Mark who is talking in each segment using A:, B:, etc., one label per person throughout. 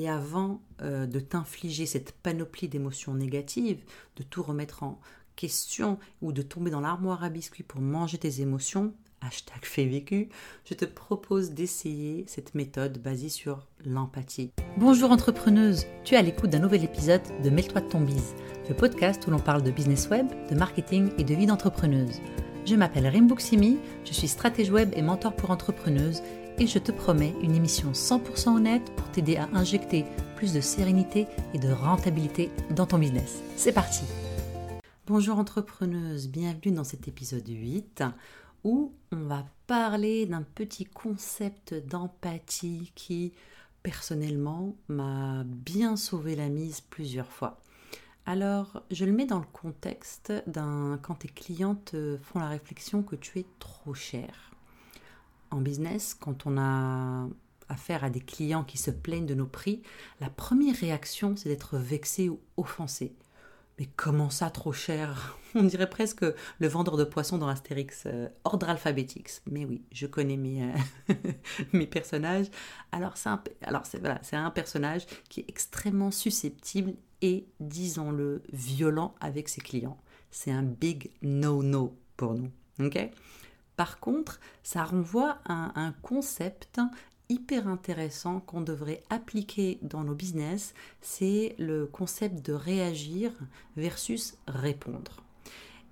A: Et avant euh, de t'infliger cette panoplie d'émotions négatives, de tout remettre en question ou de tomber dans l'armoire à biscuits pour manger tes émotions, hashtag fait vécu, je te propose d'essayer cette méthode basée sur l'empathie. Bonjour entrepreneuse, tu es à l'écoute d'un nouvel épisode de Mêle-toi de ton bise, le podcast où l'on parle de business web, de marketing et de vie d'entrepreneuse. Je m'appelle Rimbuksimi, je suis stratège web et mentor pour entrepreneuses et je te promets une émission 100% honnête pour t'aider à injecter plus de sérénité et de rentabilité dans ton business. C'est parti Bonjour entrepreneuse, bienvenue dans cet épisode 8 où on va parler d'un petit concept d'empathie qui personnellement m'a bien sauvé la mise plusieurs fois. Alors, je le mets dans le contexte d'un quand tes clientes font la réflexion que tu es trop cher. En business, quand on a affaire à des clients qui se plaignent de nos prix, la première réaction, c'est d'être vexé ou offensé. Mais comment ça, trop cher? On dirait presque le vendeur de poissons dans Astérix, euh, ordre alphabétique. Mais oui, je connais mes, euh, personnages. Alors, c'est un, c'est un personnage qui est extrêmement susceptible et, disons-le, violent avec ses clients. C'est un big no-no pour nous. ok? Par contre, ça renvoie à un concept hyper intéressant qu'on devrait appliquer dans nos business, c'est le concept de réagir versus répondre.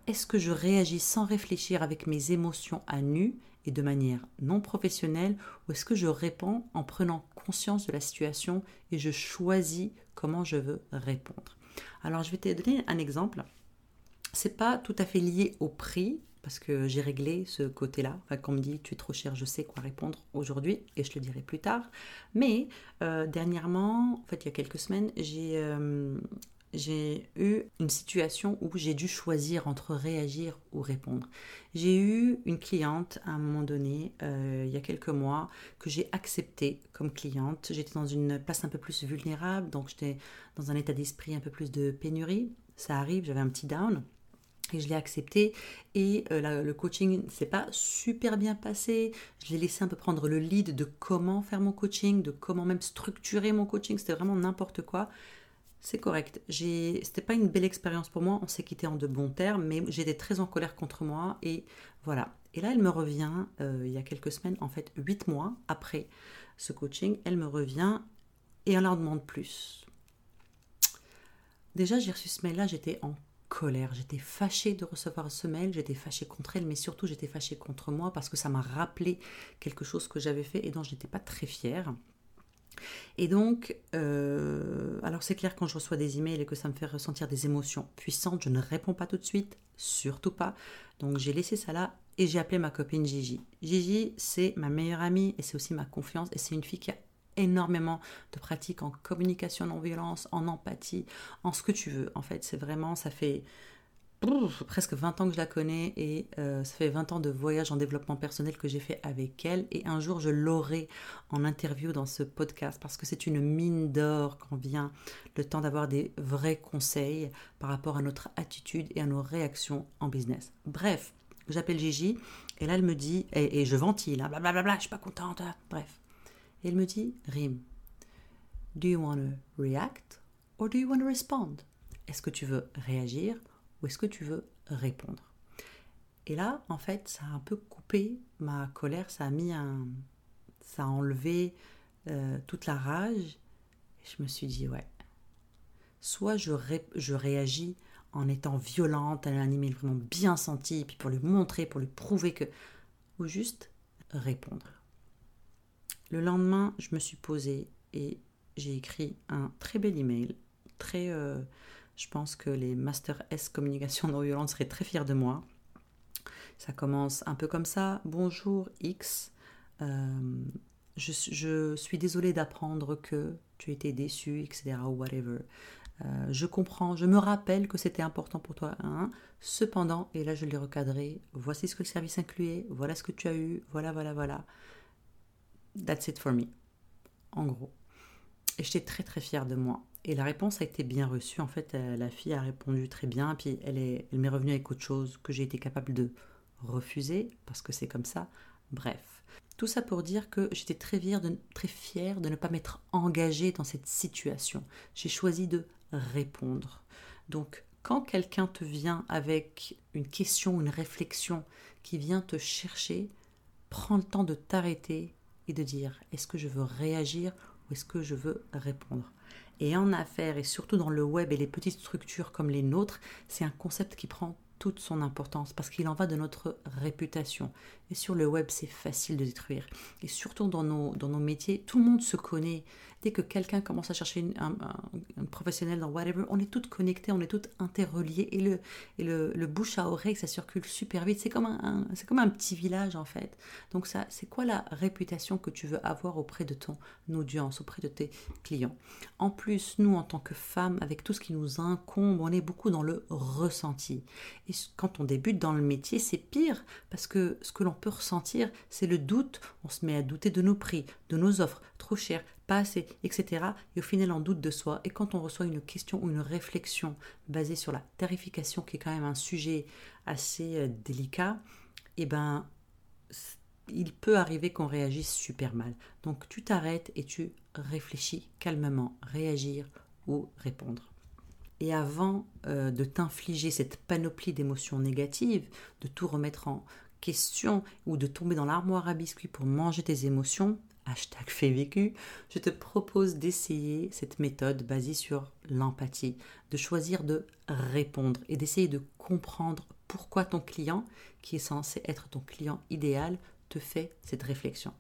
A: Est-ce que je réagis sans réfléchir avec mes émotions à nu et de manière non professionnelle ou est-ce que je réponds en prenant conscience de la situation et je choisis comment je veux répondre? Alors je vais te donner un exemple. C'est pas tout à fait lié au prix, parce que j'ai réglé ce côté-là. quand on me dit tu es trop cher, je sais quoi répondre aujourd'hui et je le dirai plus tard. Mais euh, dernièrement, en fait il y a quelques semaines, j'ai euh, j'ai eu une situation où j'ai dû choisir entre réagir ou répondre. J'ai eu une cliente à un moment donné, euh, il y a quelques mois, que j'ai acceptée comme cliente. J'étais dans une place un peu plus vulnérable, donc j'étais dans un état d'esprit un peu plus de pénurie. Ça arrive, j'avais un petit down. Et je l'ai accepté et euh, le coaching ne s'est pas super bien passé. Je l'ai laissé un peu prendre le lead de comment faire mon coaching, de comment même structurer mon coaching. C'était vraiment n'importe quoi. C'est correct. C'était pas une belle expérience pour moi. On s'est quitté en de bons termes, mais j'étais très en colère contre moi et voilà. Et là, elle me revient euh, il y a quelques semaines, en fait, huit mois après ce coaching, elle me revient et elle en demande plus. Déjà, j'ai reçu ce mail-là, j'étais en colère, j'étais fâchée de recevoir ce mail, j'étais fâchée contre elle, mais surtout j'étais fâchée contre moi parce que ça m'a rappelé quelque chose que j'avais fait et dont je n'étais pas très fière. Et donc, euh, alors c'est clair quand je reçois des emails et que ça me fait ressentir des émotions puissantes, je ne réponds pas tout de suite, surtout pas. Donc j'ai laissé ça là et j'ai appelé ma copine Gigi. Gigi, c'est ma meilleure amie et c'est aussi ma confiance et c'est une fille qui a énormément de pratiques en communication non violence, en empathie, en ce que tu veux. En fait, c'est vraiment, ça fait presque 20 ans que je la connais et euh, ça fait 20 ans de voyage en développement personnel que j'ai fait avec elle et un jour je l'aurai en interview dans ce podcast parce que c'est une mine d'or quand vient le temps d'avoir des vrais conseils par rapport à notre attitude et à nos réactions en business. Bref, j'appelle Gigi et là elle me dit, et, je ventile, hein, blablabla, je suis pas contente, hein, bref. Et elle me dit, Rim, do you want to react or do you want to respond? Est-ce que tu veux réagir ou est-ce que tu veux répondre? Et là, en fait, ça a un peu coupé ma colère, ça a mis un, ça a enlevé euh, toute la rage. Et je me suis dit, ouais, soit je, je réagis en étant violente, à un email vraiment bien senti, puis pour lui montrer, pour lui prouver que, ou juste répondre. Le lendemain, je me suis posée et j'ai écrit un très bel email. Très, euh, je pense que les Master S Communication non violente seraient très fiers de moi. Ça commence un peu comme ça. Bonjour X. Euh, je, suis désolée d'apprendre que tu étais déçu, etc. ou whatever. Euh, je comprends, je me rappelle que c'était important pour toi. Hein. Cependant, et là je l'ai recadré, voici ce que le service incluait, voilà ce que tu as eu, voilà, voilà, voilà. That's it for me. En gros. Et j'étais très très fière de moi. Et la réponse a été bien reçue. En fait, euh, la fille a répondu très bien. Puis elle, est, elle m'est revenue avec autre chose que j'ai été capable de refuser parce que c'est comme ça. Bref. Tout ça pour dire que j'étais très très fière de ne pas m'être engagée dans cette situation. J'ai choisi de répondre. Donc, quand quelqu'un te vient avec une question, une réflexion qui vient te chercher, prends le temps de t'arrêter et de dire est-ce que je veux réagir ou est-ce que je veux répondre? Et en affaires, et surtout dans le web et les petites structures comme les nôtres, c'est un concept qui prend toute son importance parce qu'il en va de notre réputation. Et sur le web, c'est facile de détruire. Et surtout dans nos, dans nos métiers, tout le monde se connaît. Dès que quelqu'un commence à chercher un, professionnel dans whatever, on est toutes connectées, on est toutes interreliées. Et le, et le, bouche à oreille, ça circule super vite. C'est comme un, c'est comme un petit village en fait. Donc ça, c'est quoi la réputation que tu veux avoir auprès de ton audience, auprès de tes clients? En plus, nous, en tant que femmes, avec tout ce qui nous incombe, on est beaucoup dans le ressenti. Et quand on débute dans le métier, c'est pire parce que ce que l'on peut ressentir, c'est le doute. On se met à douter de nos prix, de nos offres, trop cher, pas assez, etc. Et au final, on doute de soi. Et quand on reçoit une question ou une réflexion basée sur la tarification, qui est quand même un sujet assez euh, délicat, eh ben, il peut arriver qu'on réagisse super mal. Donc tu t'arrêtes et tu réfléchis calmement, réagir ou répondre. Et avant euh, de t'infliger cette panoplie d'émotions négatives, de tout remettre en question ou de tomber dans l'armoire à biscuits pour manger tes émotions, hashtag fait vécu, je te propose d'essayer cette méthode basée sur l'empathie, de choisir de répondre et d'essayer de comprendre pourquoi ton client, qui est censé être ton client idéal, te fait cette réflexion.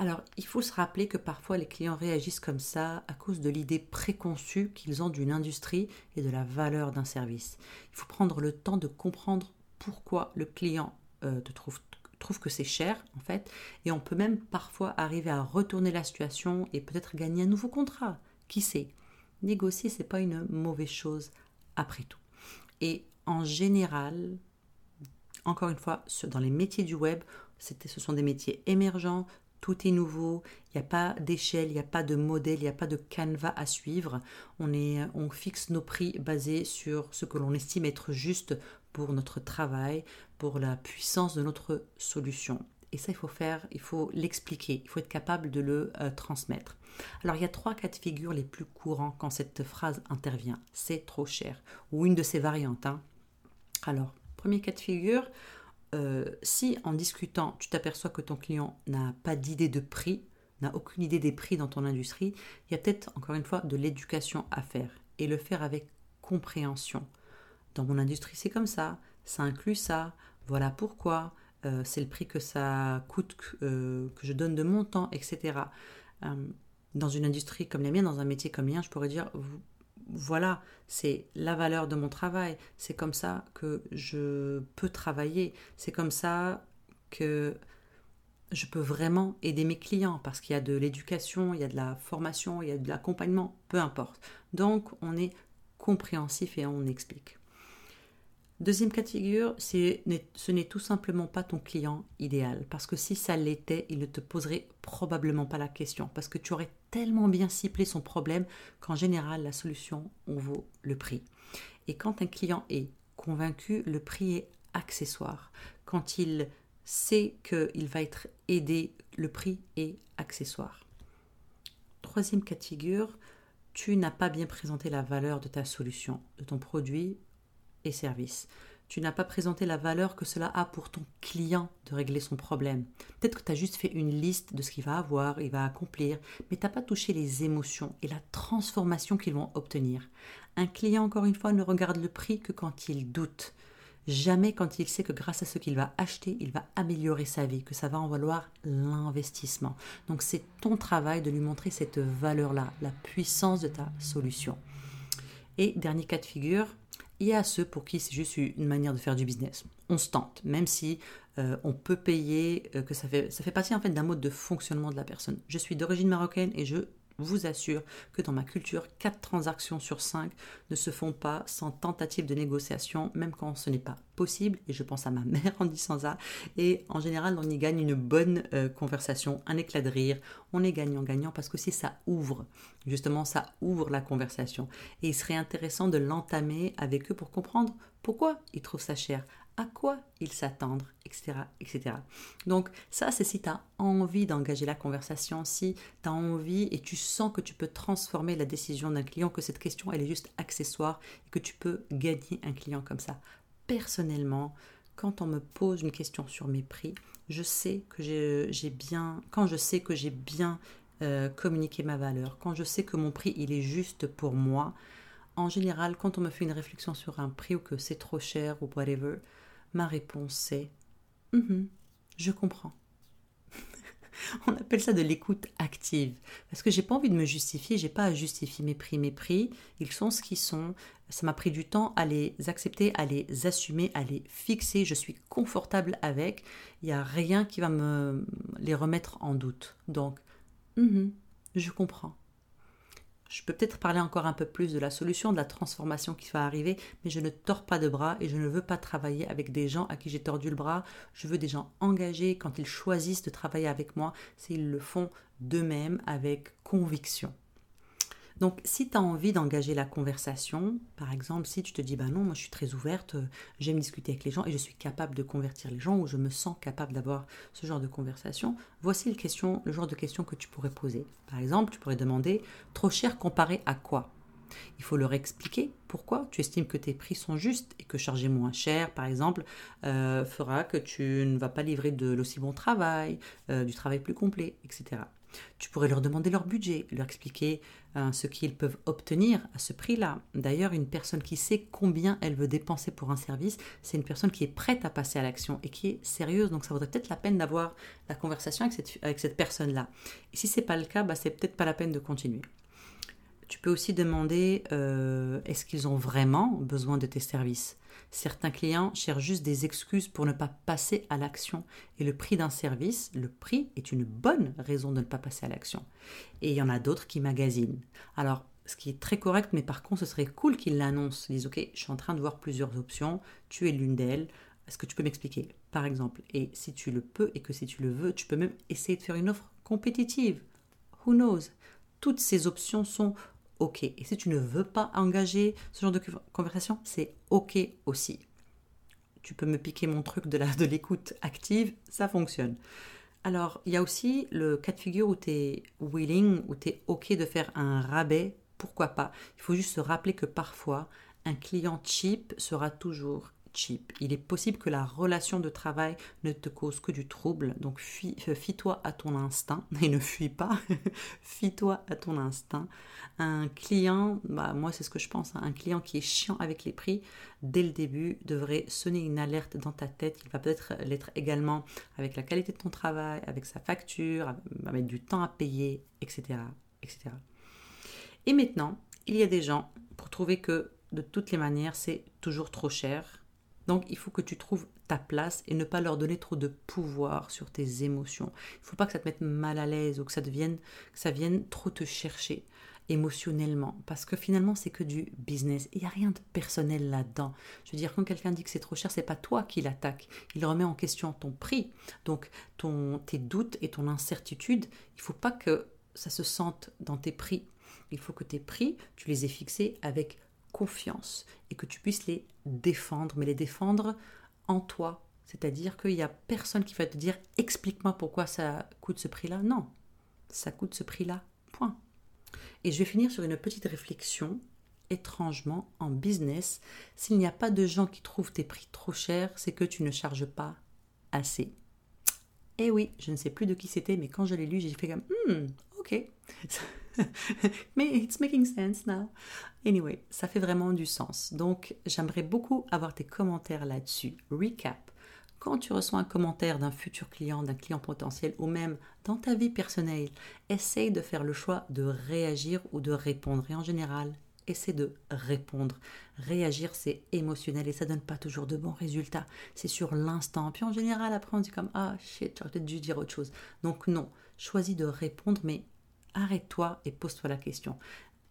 A: Alors, il faut se rappeler que parfois les clients réagissent comme ça à cause de l'idée préconçue qu'ils ont d'une industrie et de la valeur d'un service. Il faut prendre le temps de comprendre pourquoi le client euh, trouve, trouve que c'est cher, en fait, et on peut même parfois arriver à retourner la situation et peut-être gagner un nouveau contrat. Qui sait? Négocier, c'est pas une mauvaise chose après tout. Et en général, encore une fois, dans les métiers du web, ce sont des métiers émergents, tout est nouveau, il n'y a pas d'échelle, il n'y a pas de modèle, il n'y a pas de canevas à suivre. On, fixe nos prix basés sur ce que l'on estime être juste pour notre travail, pour la puissance de notre solution. Et ça, il faut faire, il faut l'expliquer, il faut être capable de le euh, transmettre. Alors, il y a trois cas de figure les plus courants quand cette phrase intervient. C'est trop cher. Ou une de ces variantes. Hein. Alors, premier cas de figure, euh, si en discutant, tu t'aperçois que ton client n'a pas d'idée de prix, n'a aucune idée des prix dans ton industrie, il y a peut-être encore une fois de l'éducation à faire et le faire avec compréhension. Dans mon industrie, c'est comme ça, ça inclut ça, voilà pourquoi, euh, c'est le prix que ça coûte, euh, que je donne de mon temps, etc. dans une industrie comme la mienne, dans un métier comme le mien, je pourrais dire, voilà, c'est la valeur de mon travail, c'est comme ça que je peux travailler, c'est comme ça que je peux vraiment aider mes clients parce qu'il y a de l'éducation, il y a de la formation, il y a de l'accompagnement, peu importe. Donc on est compréhensif et on explique. Deuxième cas ce n'est tout simplement pas ton client idéal. Parce que si ça l'était, il ne te poserait probablement pas la question. Parce que tu aurais tellement bien ciblé son problème qu'en général, la solution en vaut le prix. Et quand un client est convaincu, le prix est accessoire. Quand il sait qu'il va être aidé, le prix est accessoire. Troisième cas tu n'as pas bien présenté la valeur de ta solution, de ton produit et service. Tu n'as pas présenté la valeur que cela a pour ton client de régler son problème. Peut-être que tu as juste fait une liste de ce qu'il va avoir, il va accomplir, mais tu n'as pas touché les émotions et la transformation qu'ils vont obtenir. Un client, encore une fois, ne regarde le prix que quand il doute. Jamais quand il sait que grâce à ce qu'il va acheter, il va améliorer sa vie, que ça va en valoir l'investissement. Donc c'est ton travail de lui montrer cette valeur-là, la puissance de ta solution. Et dernier cas de figure, il y a ceux pour qui c'est juste une manière de faire du business. On se tente, même si euh, on peut payer, euh, que ça fait, ça fait partie en fait d'un mode de fonctionnement de la personne. Je suis d'origine marocaine et je vous assure que dans ma culture, 4 transactions sur 5 ne se font pas sans tentative de négociation, même quand ce n'est pas possible. Et je pense à ma mère en disant ça. Et en général, on y gagne une bonne euh, conversation, un éclat de rire. On est gagnant-gagnant parce que si ça ouvre, justement, ça ouvre la conversation. Et il serait intéressant de l'entamer avec eux pour comprendre pourquoi ils trouvent ça cher à quoi ils s'attendent, etc., etc. Donc ça, c'est si tu as envie d'engager la conversation, si tu as envie et tu sens que tu peux transformer la décision d'un client, que cette question, elle est juste accessoire et que tu peux gagner un client comme ça. Personnellement, quand on me pose une question sur mes prix, je sais que j'ai bien, quand je sais que j'ai bien euh, communiqué ma valeur, quand je sais que mon prix il est juste pour moi, en général, quand on me fait une réflexion sur un prix ou que c'est trop cher ou whatever, ma réponse c'est mm-hmm, je comprends. on appelle ça de l'écoute active parce que j'ai pas envie de me justifier, j'ai pas à justifier mes prix, mes prix, ils sont ce qu'ils sont. Ça m'a pris du temps à les accepter, à les assumer, à les fixer. Je suis confortable avec. Il n'y a rien qui va me les remettre en doute. Donc, mm-hmm, je comprends. Je peux peut-être parler encore un peu plus de la solution, de la transformation qui va arriver, mais je ne tords pas de bras et je ne veux pas travailler avec des gens à qui j'ai tordu le bras. Je veux des gens engagés quand ils choisissent de travailler avec moi, s'ils le font d'eux-mêmes avec conviction. Donc, si tu as envie d'engager la conversation, par exemple, si tu te dis, bah non, moi je suis très ouverte, euh, j'aime discuter avec les gens et je suis capable de convertir les gens ou je me sens capable d'avoir ce genre de conversation, voici le, genre de questions que tu pourrais poser. Par exemple, tu pourrais demander, trop cher comparé à quoi? Il faut leur expliquer pourquoi tu estimes que tes prix sont justes et que charger moins cher, par exemple, euh, fera que tu ne vas pas livrer de l'aussi bon travail, euh, du travail plus complet, etc. Tu pourrais leur demander leur budget, leur expliquer euh, ce qu'ils peuvent obtenir à ce prix-là. D'ailleurs, une personne qui sait combien elle veut dépenser pour un service, c'est une personne qui est prête à passer à l'action et qui est sérieuse. Donc ça vaudrait peut-être la peine d'avoir la conversation avec cette, personne-là. Et si ce n'est pas le cas, bah, c'est peut-être pas la peine de continuer. Tu peux aussi demander euh, est-ce qu'ils ont vraiment besoin de tes services? Certains clients cherchent juste des excuses pour ne pas passer à l'action. Et le prix d'un service, le prix est une bonne raison de ne pas passer à l'action. Et il y en a d'autres qui magasinent. Alors, ce qui est très correct, mais par contre, ce serait cool qu'ils l'annoncent. Ils disent, OK, je suis en train de voir plusieurs options, tu es l'une d'elles. Est-ce que tu peux m'expliquer, par exemple? Et si tu le peux et que si tu le veux, tu peux même essayer de faire une offre compétitive. Who knows? Toutes ces options sont OK. Et si tu ne veux pas engager ce genre de conversation, c'est OK aussi. Tu peux me piquer mon truc de l'écoute active, ça fonctionne. Alors, il y a aussi le cas de figure où tu es willing, où tu es OK de faire un rabais, pourquoi pas. Il faut juste se rappeler que parfois, un client cheap sera toujours il est possible que la relation de travail ne te cause que du trouble, donc euh, fie-toi à ton instinct et ne fuis pas, fie-toi à ton instinct. Un client, bah moi c'est ce que je pense, hein, un client qui est chiant avec les prix, dès le début devrait sonner une alerte dans ta tête. Il va peut-être l'être également avec la qualité de ton travail, avec sa facture, avec du temps à payer, etc. etc. Et maintenant, il y a des gens pour trouver que de toutes les manières c'est toujours trop cher donc il faut que tu trouves ta place et ne pas leur donner trop de pouvoir sur tes émotions. Il ne faut pas que ça te mette mal à l'aise ou que ça devienne que ça vienne trop te chercher émotionnellement. Parce que finalement c'est que du business. Il n'y a rien de personnel là-dedans. Je veux dire quand quelqu'un dit que c'est trop cher c'est pas toi qui l'attaque. Il remet en question ton prix. Donc ton tes doutes et ton incertitude il faut pas que ça se sente dans tes prix. Il faut que tes prix tu les aies fixés avec confiance et que tu puisses les défendre, mais les défendre en toi. C'est-à-dire qu'il n'y a personne qui va te dire explique-moi pourquoi ça coûte ce prix-là. Non, ça coûte ce prix-là. Point. Et je vais finir sur une petite réflexion. Étrangement, en business, s'il n'y a pas de gens qui trouvent tes prix trop chers, c'est que tu ne charges pas assez. Eh oui, je ne sais plus de qui c'était, mais quand je l'ai lu, j'ai fait comme hmm, ok. mais it's making sense now. Anyway, ça fait vraiment du sens. Donc, j'aimerais beaucoup avoir tes commentaires là-dessus. Recap. Quand tu reçois un commentaire d'un futur client, d'un client potentiel ou même dans ta vie personnelle, essaye de faire le choix de réagir ou de répondre. Et en général, essaie de répondre. Réagir, c'est émotionnel et ça donne pas toujours de bons résultats. C'est sur l'instant. Puis en général, après, on dit comme Ah shit, j'aurais dû dire autre chose. Donc non, choisis de répondre, mais arrête-toi et pose-toi la question.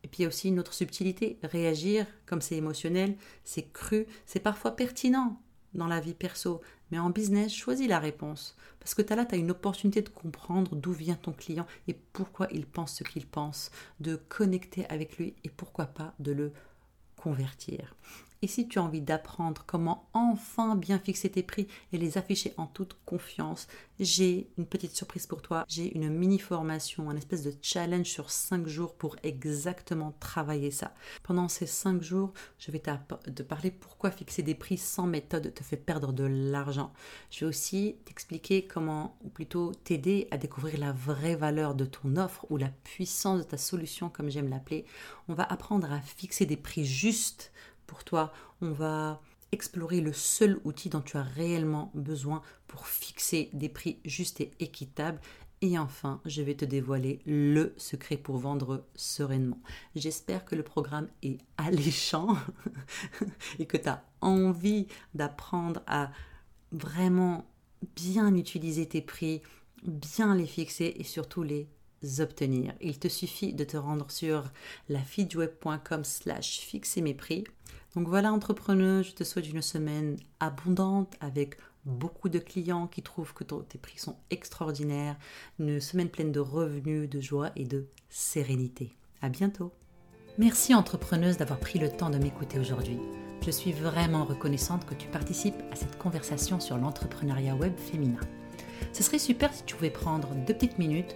A: Et puis il y a aussi une autre subtilité, réagir comme c'est émotionnel, c'est cru, c'est parfois pertinent dans la vie perso, mais en business, choisis la réponse. Parce que là, tu as une opportunité de comprendre d'où vient ton client et pourquoi il pense ce qu'il pense, de connecter avec lui et pourquoi pas de le convertir. Et si tu as envie d'apprendre comment enfin bien fixer tes prix et les afficher en toute confiance, j'ai une petite surprise pour toi. J'ai une mini formation, un espèce de challenge sur 5 jours pour exactement travailler ça. Pendant ces 5 jours, je vais te parler pourquoi fixer des prix sans méthode te fait perdre de l'argent. Je vais aussi t'expliquer comment, ou plutôt t'aider à découvrir la vraie valeur de ton offre ou la puissance de ta solution, comme j'aime l'appeler. On va apprendre à fixer des prix justes pour toi. On va explorer le seul outil dont tu as réellement besoin pour fixer des prix justes et équitables. Et enfin, je vais te dévoiler le secret pour vendre sereinement. J'espère que le programme est alléchant et que tu as envie d'apprendre à vraiment bien utiliser tes prix, bien les fixer et surtout les obtenir. Il te suffit de te rendre sur lafidweb.com slash fixer mes prix donc voilà, entrepreneur, je te souhaite une semaine abondante avec beaucoup de clients qui trouvent que tes prix sont extraordinaires, une semaine pleine de revenus, de joie et de sérénité. À bientôt. Merci entrepreneuse d'avoir pris le temps de m'écouter aujourd'hui. Je suis vraiment reconnaissante que tu participes à cette conversation sur l'entrepreneuriat web féminin. Ce serait super si tu pouvais prendre deux petites minutes